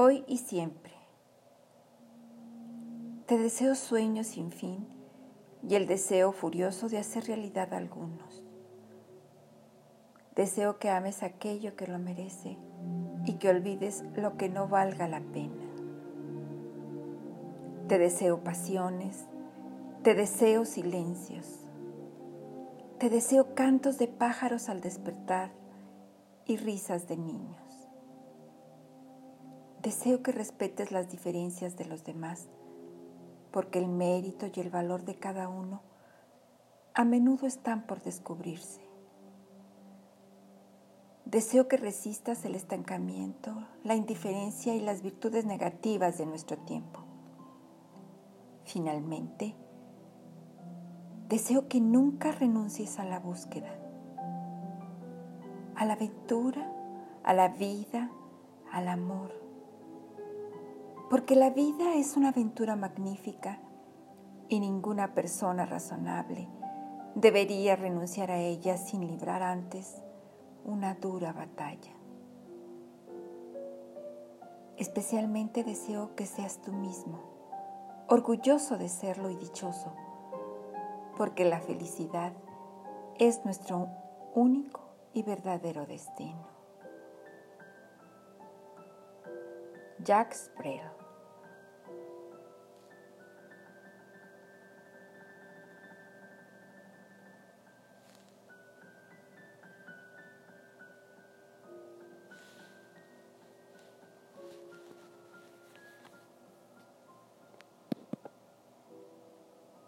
hoy y siempre. Te deseo sueños sin fin y el deseo furioso de hacer realidad algunos. Deseo que ames aquello que lo merece y que olvides lo que no valga la pena. Te deseo pasiones, te deseo silencios, te deseo cantos de pájaros al despertar y risas de niños. Deseo que respetes las diferencias de los demás, porque el mérito y el valor de cada uno a menudo están por descubrirse. Deseo que resistas el estancamiento, la indiferencia y las virtudes negativas de nuestro tiempo. Finalmente, deseo que nunca renuncies a la búsqueda, a la aventura, a la vida, al amor porque la vida es una aventura magnífica y ninguna persona razonable debería renunciar a ella sin librar antes una dura batalla. Especialmente deseo que seas tú mismo, orgulloso de serlo y dichoso, porque la felicidad es nuestro único y verdadero destino. Jack Sprell